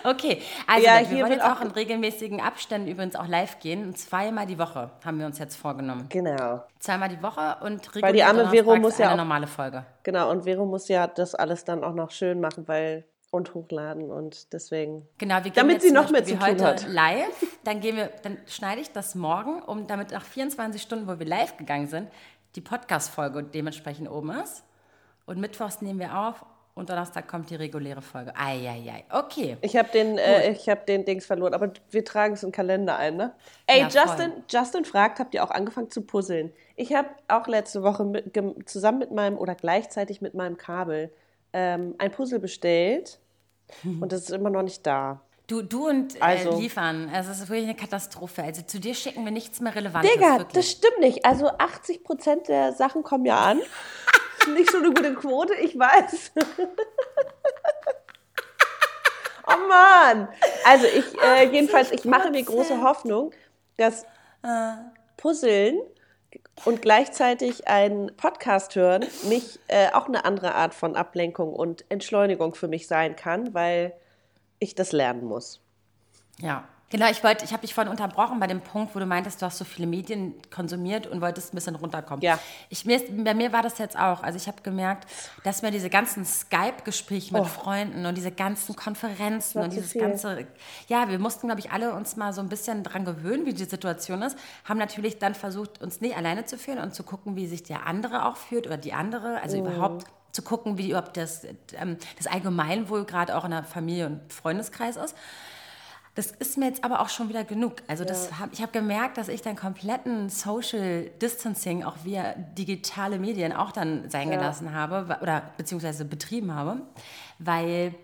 okay, also Ja, wir hier wollen wird jetzt auch in regelmäßigen Abständen übrigens auch live gehen. Und zweimal die Woche haben wir uns jetzt vorgenommen. Genau. Zweimal die Woche und Weil die arme Vero muss ja eine auch- normale Folge. Genau, und Vero muss ja das alles dann auch noch schön machen, weil und hochladen und deswegen. Genau, Damit sie noch mehr zu tun hat. live, <laughs> dann gehen wir, dann schneide ich das morgen, um damit nach 24 Stunden, wo wir live gegangen sind, die Podcast-Folge dementsprechend oben ist. Und mittwochs nehmen wir auf und Donnerstag kommt die reguläre Folge. Eieiei, okay. Ich habe den, äh, ich habe den Dings verloren, aber wir tragen es im Kalender ein, ne? Ey, Ja, voll. Justin, Justin fragt, habt ihr auch angefangen zu puzzeln? Ich habe auch letzte Woche mit, zusammen mit meinem oder gleichzeitig mit meinem Kabel ähm, ein Puzzle bestellt und das ist immer noch nicht da. Du, du und äh, Also- liefern, also es ist wirklich eine Katastrophe. Also zu dir schicken wir nichts mehr Relevantes. Digga, wirklich. das stimmt nicht. Also 80 Prozent der Sachen kommen ja an. <laughs> nicht so eine gute Quote, ich weiß. <laughs> oh Mann. Also ich, äh, jedenfalls, ich mache mir große Hoffnung, dass Puzzeln und gleichzeitig einen Podcast hören nicht äh, auch eine andere Art von Ablenkung und Entschleunigung für mich sein kann, weil ich das lernen muss. Ja, genau. Ich wollte, ich habe dich vorhin unterbrochen bei dem Punkt, wo du meintest, du hast so viele Medien konsumiert und wolltest ein bisschen runterkommen. Ja. Ich, mir ist, bei mir war das jetzt auch. Also ich habe gemerkt, dass mir diese ganzen Skype-Gespräche mit Freunden und diese ganzen Konferenzen und dieses viel. ganze, ja, wir mussten, glaube ich, alle uns mal so ein bisschen dran gewöhnen, wie die Situation ist. Haben natürlich dann versucht, uns nicht alleine zu fühlen und zu gucken, wie sich der andere auch fühlt oder die andere. Also überhaupt zu gucken, wie überhaupt das, ähm, das Allgemeinwohl gerade auch in der Familie und Freundeskreis ist. Das ist mir jetzt aber auch schon wieder genug. Also das hab, ich habe gemerkt, dass ich dann kompletten Social Distancing auch via digitale Medien auch dann sein gelassen habe oder beziehungsweise betrieben habe, weil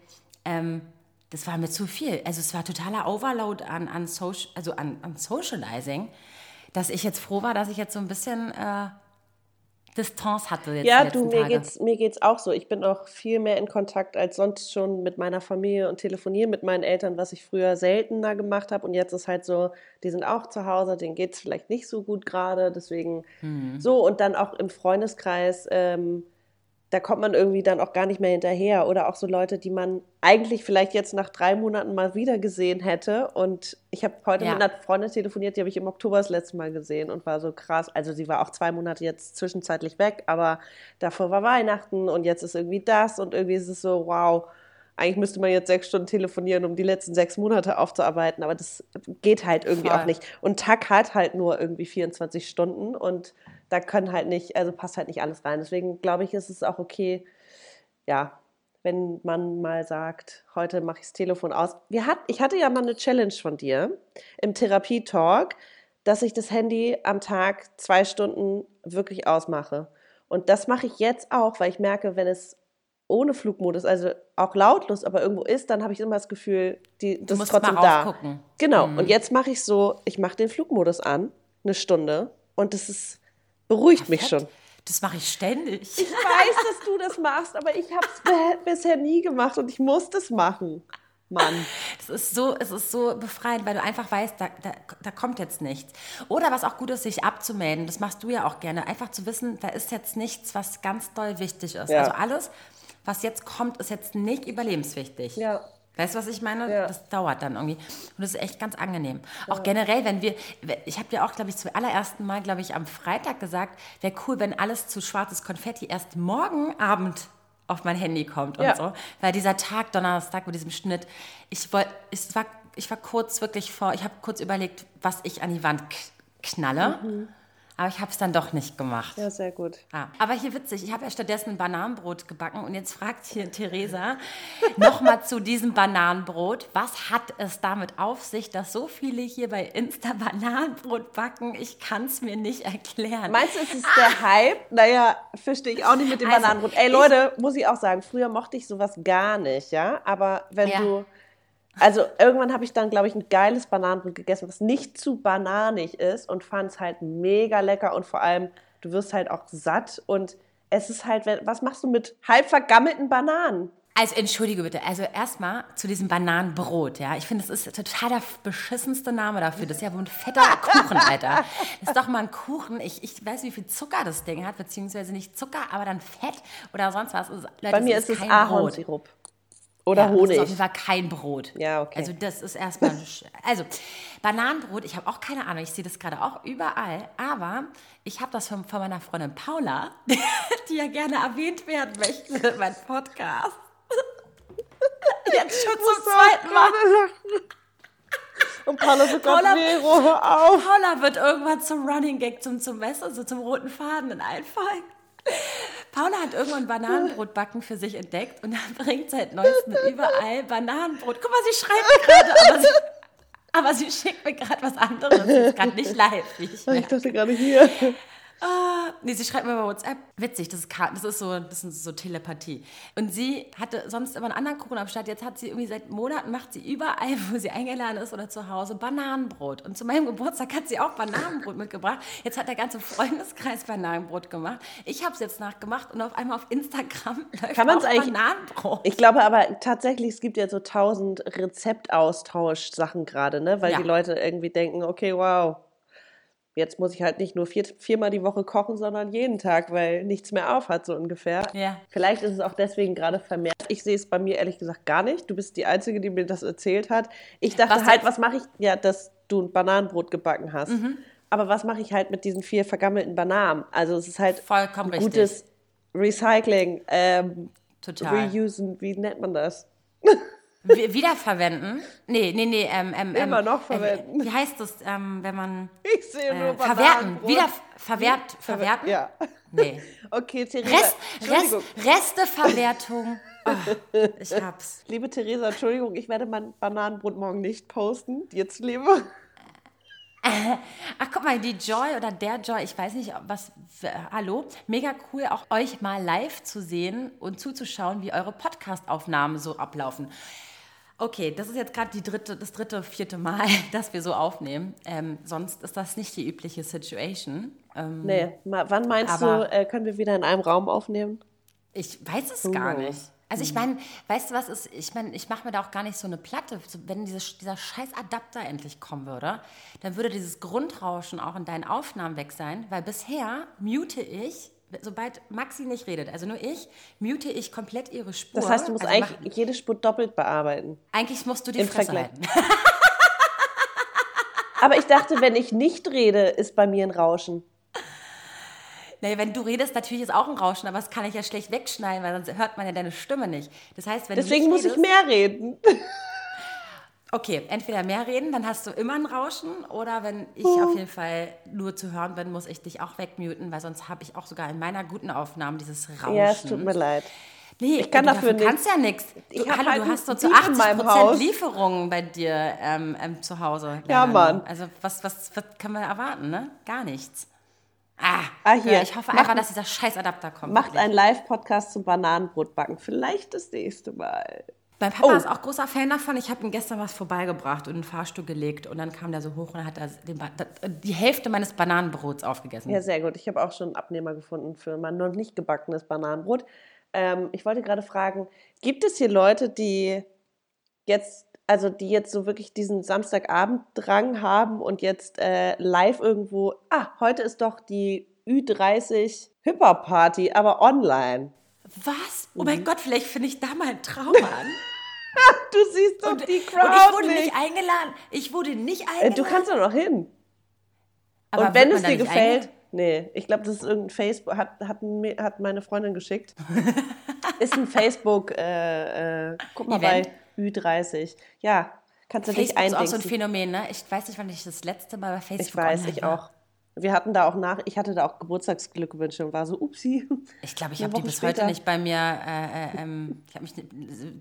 ähm, das war mir zu viel. Also es war totaler Overload an, an, Social, also an, an Socializing, dass ich jetzt froh war, dass ich jetzt so ein bisschen äh, Distanz hatte jetzt Ja, du, mir Tage. geht's, mir geht's auch so. Ich bin auch viel mehr in Kontakt als sonst schon mit meiner Familie und telefoniere mit meinen Eltern, was ich früher seltener gemacht habe. Und jetzt ist halt so, die sind auch zu Hause, denen geht's vielleicht nicht so gut gerade. Deswegen Hm. so. Und dann auch im Freundeskreis, ähm, da kommt man irgendwie dann auch gar nicht mehr hinterher. Oder auch so Leute, die man eigentlich vielleicht jetzt nach drei Monaten mal wieder gesehen hätte. Und ich habe heute Ja. mit einer Freundin telefoniert, die habe ich im Oktober das letzte Mal gesehen und war so krass. Also sie war auch zwei Monate jetzt zwischenzeitlich weg, aber davor war Weihnachten und jetzt ist irgendwie das und irgendwie ist es so, wow. Eigentlich müsste man jetzt sechs Stunden telefonieren, um die letzten sechs Monate aufzuarbeiten, aber das geht halt irgendwie Voll. auch nicht. Und Tag hat halt nur irgendwie 24 Stunden und da können halt nicht, also passt halt nicht alles rein. Deswegen glaube ich, ist es auch okay, ja, wenn man mal sagt, heute mache ich das Telefon aus. Wir hat, ich hatte ja mal eine Challenge von dir im Therapietalk, dass ich das Handy am Tag zwei Stunden wirklich ausmache. Und das mache ich jetzt auch, weil ich merke, wenn es ohne Flugmodus, also auch lautlos, aber irgendwo ist, dann habe ich immer das Gefühl, die, das ist musst trotzdem mal da. Genau. Und jetzt mache ich so, ich mache den Flugmodus an, eine Stunde, und das ist beruhigt mich schon. Das mache ich ständig. Ich weiß, dass du das machst, aber ich habe es bisher nie gemacht und ich muss das machen. Mann. Es ist so, es ist so befreiend, weil du einfach weißt, da, da, da kommt jetzt nichts. Oder was auch gut ist, sich abzumelden. Das machst du ja auch gerne. Einfach zu wissen, da ist jetzt nichts, was ganz doll wichtig ist. Ja. Also alles, was jetzt kommt, ist jetzt nicht überlebenswichtig. Ja. Weißt du, was ich meine? Ja. Das dauert dann irgendwie. Und das ist echt ganz angenehm. Auch generell, wenn wir, ich habe dir auch, glaube ich, zum allerersten Mal, glaube ich, am Freitag gesagt, wäre cool, wenn alles zu schwarzes Konfetti erst morgen Abend auf mein Handy kommt und Ja. so. Weil dieser Tag, Donnerstag mit diesem Schnitt, ich wollte, es war, ich war kurz wirklich vor, ich habe kurz überlegt, was ich an die Wand knalle. Aber ich habe es dann doch nicht gemacht. Ja, sehr gut. Ah, aber hier witzig, ich habe ja stattdessen ein Bananenbrot gebacken und jetzt fragt hier Theresa <laughs> nochmal zu diesem Bananenbrot. Was hat es damit auf sich, dass so viele hier bei Insta <laughs> Bananenbrot backen? Ich kann es mir nicht erklären. Meinst du, es ist der Hype? Naja, verstehe ich auch nicht mit dem Also, Bananenbrot. Ey, ich- Leute, muss ich auch sagen, früher mochte ich sowas gar nicht, ja? Aber wenn Ja. du. Also irgendwann habe ich dann, glaube ich, ein geiles Bananenbrot gegessen, was nicht zu bananig ist und fand es halt mega lecker und vor allem, du wirst halt auch satt und es ist halt, was machst du mit halb vergammelten Bananen? Also entschuldige bitte, also erstmal zu diesem Bananenbrot, ja. Ich finde, das ist total der beschissenste Name dafür. Das ist ja wohl ein fetter Kuchen, Alter. Das <laughs> ist doch mal ein Kuchen. Ich, ich weiß, wie viel Zucker das Ding hat, beziehungsweise nicht Zucker, aber dann Fett oder sonst was. Leute, Bei mir ist es kein Brot. Oder Ja, Das ist Honig. auf jeden Fall kein Brot. Ja, okay. Also das ist erstmal, also Bananenbrot, ich habe auch keine Ahnung, ich sehe das gerade auch überall, aber ich habe das von, von meiner Freundin Paula, <laughs> die ja gerne erwähnt werden möchte in meinem Podcast. <laughs> Jetzt schon zum zweiten Mal. Und Paula so, Paula- Vero, hör auf. Paula wird irgendwann zum Running Gag, zum, zum Messer, so zum roten Faden in allen Folgen. Paula hat irgendwann Bananenbrotbacken für sich entdeckt und bringt seit neuestem überall Bananenbrot. Guck mal, sie schreibt mir gerade, aber sie, aber sie schickt mir gerade was anderes. Sie ist gerade nicht live, ich Ich merke. dachte gerade hier. Ah, nee, sie schreibt mir bei WhatsApp. Witzig, das ist, das ist so, das ist so Telepathie. Und sie hatte sonst immer einen anderen Kuchen am Start. Jetzt hat sie irgendwie seit Monaten, macht sie überall, wo sie eingeladen ist oder zu Hause, Bananenbrot. Und zu meinem Geburtstag hat sie auch Bananenbrot mitgebracht. Jetzt hat der ganze Freundeskreis Bananenbrot gemacht. Ich habe es jetzt nachgemacht und auf einmal auf Instagram <laughs> läuft Kann man's auch eigentlich- Bananenbrot. Ich glaube aber tatsächlich, es gibt ja so tausend Rezeptaustausch-Sachen gerade, ne? Weil Ja. die Leute irgendwie denken, okay, wow, jetzt muss ich halt nicht nur vier, viermal die Woche kochen, sondern jeden Tag, weil nichts mehr auf hat, so ungefähr. Ja. Vielleicht ist es auch deswegen gerade vermehrt. Ich sehe es bei mir ehrlich gesagt gar nicht. Du bist die Einzige, die mir das erzählt hat. Ich dachte Was halt, was mache ich? Ja, dass du ein Bananenbrot gebacken hast. Mhm. Aber was mache ich halt mit diesen vier vergammelten Bananen? Also es ist halt Vollkommen ein richtig. gutes Recycling, ähm, Total. Reusen, wie nennt man das? <laughs> Wi- Wiederverwenden? Nee, nee, nee. Ähm, ähm, Immer ähm, noch verwenden. Äh, wie heißt das, ähm, wenn man... Ich sehe nur Äh, verwerten. Wieder verwehrt, verwerten? Ja. Nee. <laughs> Okay, Theresa. Rest. Rest, Resteverwertung. Oh, <laughs> ich hab's. Liebe Theresa, Entschuldigung, ich werde mein Bananenbrot morgen nicht posten. Jetzt lieber. <laughs> Ach, guck mal, die Joy oder der Joy, ich weiß nicht, was. äh, Hallo, mega cool, auch euch mal live zu sehen und zuzuschauen, wie eure Podcast-Aufnahmen so ablaufen. Okay, das ist jetzt gerade dritte, das dritte, vierte Mal, <laughs> dass wir so aufnehmen. Ähm, sonst ist das nicht die übliche Situation. Ähm, Nee, ma- wann meinst du, äh, können wir wieder in einem Raum aufnehmen? Ich weiß es gar Oh. nicht. Also ich meine, weißt du was ist, ich meine, ich mache mir da auch gar nicht so eine Platte. Wenn dieses, dieser scheiß Adapter endlich kommen würde, dann würde dieses Grundrauschen auch in deinen Aufnahmen weg sein, weil bisher mute ich, sobald Maxi nicht redet, also nur ich, mute ich komplett ihre Spur. Das heißt, du musst also eigentlich mach, jede Spur doppelt bearbeiten. eigentlich musst du die im Fresse Vergleich. halten. <laughs> Aber ich dachte, wenn ich nicht rede, ist bei mir ein Rauschen. Nee, wenn du redest, natürlich ist auch ein Rauschen, aber das kann ich ja schlecht wegschneiden, weil sonst hört man ja deine Stimme nicht. Das heißt, wenn Deswegen muss nicht ich mehr reden. Okay, entweder mehr reden, dann hast du immer ein Rauschen, oder wenn ich Oh. auf jeden Fall nur zu hören bin, muss ich dich auch wegmuten, weil sonst habe ich auch sogar in meiner guten Aufnahme dieses Rauschen. Ja, es tut mir leid. Nee, Ich kann du dafür dafür kannst ja nichts. Ich Du, hallo, halt du hast so zu Dieb in 80 meinem Prozent. Lieferungen bei dir ähm, ähm, zu Hause. Ja, Leider Mann. Also was, was, was können wir erwarten, ne? Gar nichts. Ah, Ah, hier. ja, Ich hoffe einfach, dass dieser scheiß Adapter kommt. Macht wirklich. einen Live-Podcast zum Bananenbrotbacken. Vielleicht das nächste Mal. Mein Papa Oh. ist auch großer Fan davon. Ich habe ihm gestern was vorbeigebracht und in den Fahrstuhl gelegt. Und dann kam der so hoch und hat den die Hälfte meines Bananenbrots aufgegessen. Ja, sehr gut. Ich habe auch schon einen Abnehmer gefunden für mein noch nicht gebackenes Bananenbrot. Ähm, ich wollte gerade fragen, gibt es hier Leute, die jetzt, also die jetzt so wirklich diesen Samstagabend-Drang haben und jetzt äh, live irgendwo, ah, heute ist doch die Ü30 Hip-Hop-Party, aber online. Was? Oh Mhm. mein Gott, vielleicht finde ich da mal einen Traum an. Du siehst doch Und, die und Crowd ich wurde nicht. nicht eingeladen. Ich wurde nicht Äh, eingeladen. du kannst doch noch hin. Aber und wenn es dir gefällt, nee, ich glaube, das ist irgendein Facebook, hat, hat, hat meine Freundin geschickt. <laughs> ist ein Facebook, äh, äh, guck mal Event? bei Ü30. Ja, kannst du dich Facebook ist auch so ein. Phänomen, ne? Ich weiß nicht, wann ich das letzte Mal bei Facebook Ich weiß, ich war. auch. Wir hatten da auch nach, ich hatte da auch Geburtstagsglückwünsche und war so, upsi. Ich glaube, ich habe die bis später. heute nicht bei mir, äh, äh, ähm, ich habe mich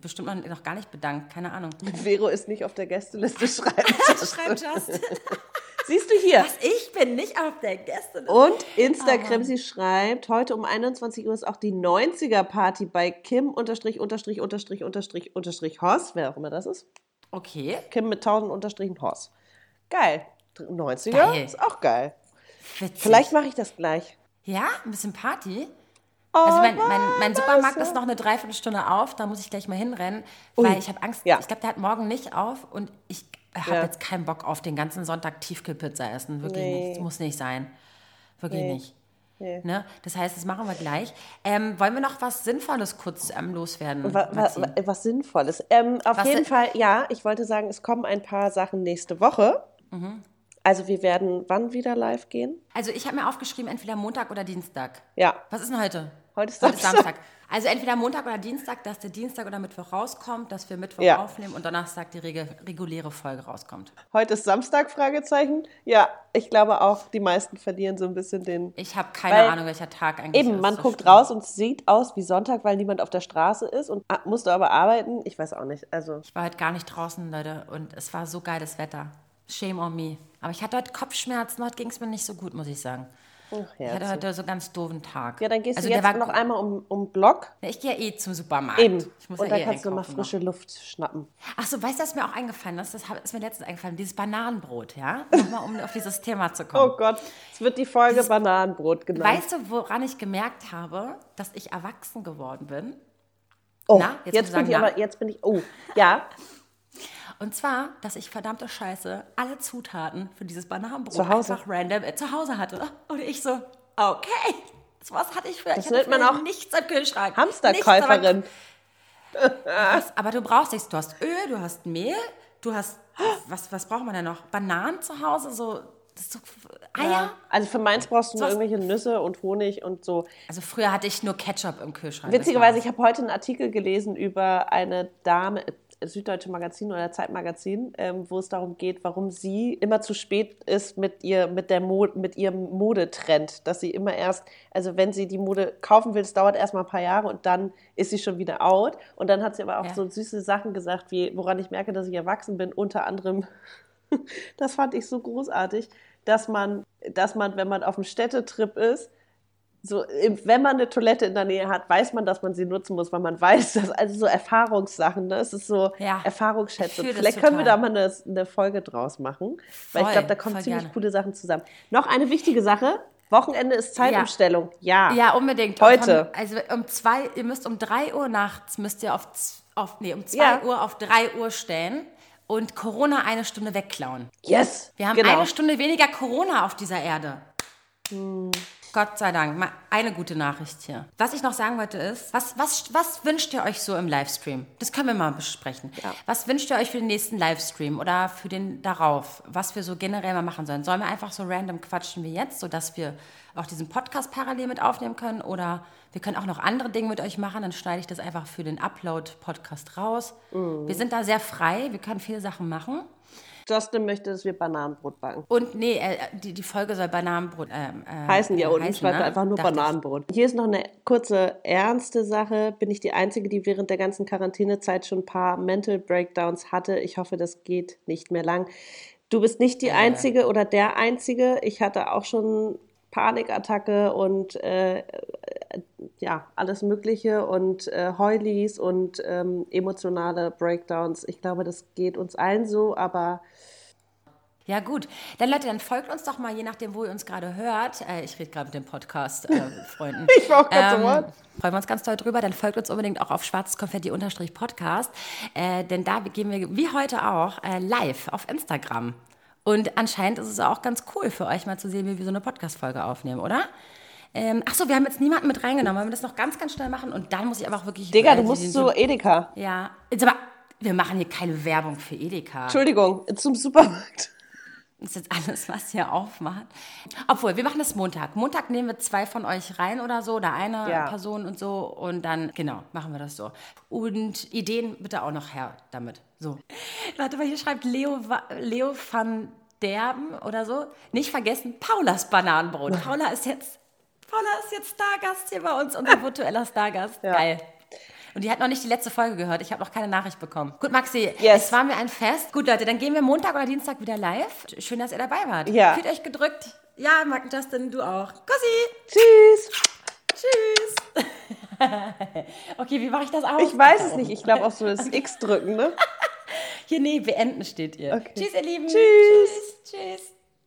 bestimmt noch, noch gar nicht bedankt, keine Ahnung. Vero ist nicht auf der Gästeliste, <laughs> schreibt. Schreibt Justin. <laughs> Siehst du hier? Was? Ich bin nicht auf der Gäste. Und Instagram, sie schreibt, heute um 21 Uhr ist auch die 90er-Party bei Kim unterstrich unterstrich unterstrich unterstrich unterstrich Hoss, wer auch immer das ist. Okay. Kim mit 1000 Unterstrichen Hoss. Geil. 90er Geil. ist auch geil. Witzig. Vielleicht mache ich das gleich. Ja, ein bisschen Party. Oh, Also mein, mein, mein Supermarkt ist noch eine Dreiviertelstunde auf, da muss ich gleich mal hinrennen, weil ich habe Angst. ja. Ich glaube, der hat morgen nicht auf und ich habe Ja. jetzt keinen Bock auf den ganzen Sonntag Tiefkühlpizza essen. Wirklich Nee. nicht. Das muss nicht sein. Wirklich Nee. nicht. Nee. Ne? Das heißt, das machen wir gleich. Ähm, wollen wir noch was Sinnvolles kurz ähm, loswerden? Wa- wa- wa- was Sinnvolles. Ähm, auf Was jeden Fall, ja, ich wollte sagen, es kommen ein paar Sachen nächste Woche. Mhm. Also wir werden wann wieder live gehen? Also ich habe mir aufgeschrieben, entweder Montag oder Dienstag. Ja, Was ist denn heute? Heute ist Heute ist Samstag. Also entweder Montag oder Dienstag, dass der Dienstag oder Mittwoch rauskommt, dass wir Mittwoch Ja. aufnehmen und Donnerstag die rege- reguläre Folge rauskommt. Heute ist Samstag, Fragezeichen. Ja, ich glaube auch, die meisten verlieren so ein bisschen den... Ich habe keine Weil- Ahnung, welcher Tag eigentlich Eben, ist. man So guckt schlimm. raus und sieht aus wie Sonntag, weil niemand auf der Straße ist und ah, musste aber arbeiten. Ich weiß auch nicht. Also, Ich war heute gar nicht draußen, Leute, und es war so geiles Wetter. Shame on me. Aber ich hatte heute Kopfschmerzen, heute ging es mir nicht so gut, muss ich sagen. ach, Ich hatte heute so einen ganz doofen Tag. Ja, dann gehst also du jetzt war noch einmal um, um Block. Ja, Ich gehe ja eh zum Supermarkt. Eben. Ich muss und ja dann eh kannst du mal frische Luft schnappen. Ach so, weißt du, was mir auch eingefallen ist? Das ist mir letztens eingefallen. Dieses Bananenbrot, ja? Nochmal, um auf dieses Thema zu kommen. Oh Gott, es wird die Folge Bananenbrot genannt. Weißt du, woran ich gemerkt habe, dass ich erwachsen geworden bin? oh, na, jetzt jetzt, bin sagen, ich na. aber, jetzt bin ich, oh, ja, Und zwar, dass ich verdammte Scheiße alle Zutaten für dieses Bananenbrot Zu Hause? einfach random äh, zu Hause hatte. Und ich so, okay, so was hatte ich früher. Das ich nennt man auch nichts im Kühlschrank. Hamsterkäuferin. Nichts, aber, was, aber du brauchst nichts. Du hast Öl, du hast Mehl, du hast, was, was braucht man denn noch? Bananen zu Hause, so, so Eier. Ja. Also für meins brauchst du nur Was- irgendwelche Nüsse und Honig und so. Also früher hatte ich nur Ketchup im Kühlschrank. Witzigerweise, ich habe heute einen Artikel gelesen über eine Dame, Süddeutsche Magazin oder Zeitmagazin, ähm, wo es darum geht, warum sie immer zu spät ist mit, ihr, mit, der Mo mit ihrem Modetrend. Dass sie immer erst, also wenn sie die Mode kaufen will, es dauert erstmal ein paar Jahre und dann ist sie schon wieder out. Und dann hat sie aber auch Ja. so süße Sachen gesagt, wie woran ich merke, dass ich erwachsen bin, unter anderem, <laughs> das fand ich so großartig, dass man, dass man, wenn man auf einem Städtetrip ist, so, wenn man eine Toilette in der Nähe hat, weiß man, dass man sie nutzen muss, weil man weiß, <laughs> dass also so Erfahrungssachen, ne? Es ist so Ja, Erfahrungsschätze. Vielleicht können wir da mal eine, eine Folge draus machen, weil ich Voll, glaube, da kommen voll ziemlich gerne. coole Sachen zusammen. Noch eine wichtige Sache: Wochenende ist Zeitumstellung. Ja. Ja, unbedingt. Heute. Von, also um zwei, ihr müsst um drei Uhr nachts, müsst ihr auf, auf nee, um zwei Ja. Uhr auf drei Uhr stellen und Corona eine Stunde wegklauen. Yes. Wir haben genau. eine Stunde weniger Corona auf dieser Erde. Gott sei Dank. Mal eine gute Nachricht hier. Was ich noch sagen wollte ist, was, was, was wünscht ihr euch so im Livestream? Das können wir mal besprechen. Ja. Was wünscht ihr euch für den nächsten Livestream oder für den darauf? Was wir so generell mal machen sollen? Sollen wir einfach so random quatschen wie jetzt, sodass wir auch diesen Podcast parallel mit aufnehmen können? Oder wir können auch noch andere Dinge mit euch machen, dann schneide ich das einfach für den Upload-Podcast raus. Mhm. Wir sind da sehr frei, wir können viele Sachen machen. Justin möchte, dass wir Bananenbrot backen. Und nee, äh, die, die Folge soll Bananenbrot ähm, äh, Heißen ja unten, heißen, schreibt ne? einfach nur Dachte ich. Bananenbrot. Hier ist noch eine kurze ernste Sache. Bin ich die Einzige, die während der ganzen Quarantänezeit schon ein paar Mental Breakdowns hatte? Ich hoffe, das geht nicht mehr lang. Du bist nicht die Äh. Einzige oder der Einzige. Ich hatte auch schon Panikattacke und äh, ja, alles Mögliche und äh, Heulis und ähm, emotionale Breakdowns. Ich glaube, das geht uns allen so, aber ja, gut. Dann Leute, dann folgt uns doch mal, je nachdem, wo ihr uns gerade hört. Äh, ich rede gerade mit dem Podcast-Freunden. Äh, <laughs> ich war auch ganz ähm, Freuen wir uns ganz toll drüber. Dann folgt uns unbedingt auch auf schwarzeskonfetti-podcast. Äh, denn da gehen wir, wie heute auch, äh, live auf Instagram. Und anscheinend ist es auch ganz cool für euch mal zu sehen, wie wir so eine Podcast-Folge aufnehmen, oder? Ähm, Achso, wir haben jetzt niemanden mit reingenommen. Wollen wir das noch ganz, ganz schnell machen? Und dann muss ich aber auch wirklich. Digga, du musst zu Edeka. Ja. Jetzt aber, wir machen hier keine Werbung für Edeka. Entschuldigung, zum Supermarkt. Das ist jetzt alles, was hier aufmacht. Obwohl, wir machen das Montag. Montag nehmen wir zwei von euch rein oder so, oder eine ja. Person und so. Und dann, genau, machen wir das so. Und Ideen bitte auch noch her damit. So. Warte mal, hier schreibt Leo, Leo van Derben oder so. Nicht vergessen, Paulas Bananenbrot. Paula ist jetzt, Paula ist jetzt Stargast hier bei uns, unser virtueller Stargast. Ja. Geil. Und die hat noch nicht die letzte Folge gehört. Ich habe noch keine Nachricht bekommen. Gut, Maxi, yes. es war mir ein Fest. Gut, Leute, dann gehen wir Montag oder Dienstag wieder live. Schön, dass ihr dabei wart. Ja. Fühlt euch gedrückt. Ja, Mark Justin, du auch. Kussi. Tschüss. Tschüss. <laughs> okay, wie mache ich das aus? Ich weiß es nicht. Ich glaube auch so das okay. X drücken, ne? <laughs> Hier, nee, beenden steht ihr. Okay. Tschüss, ihr Lieben. Tschüss. Tschüss. Tschüss.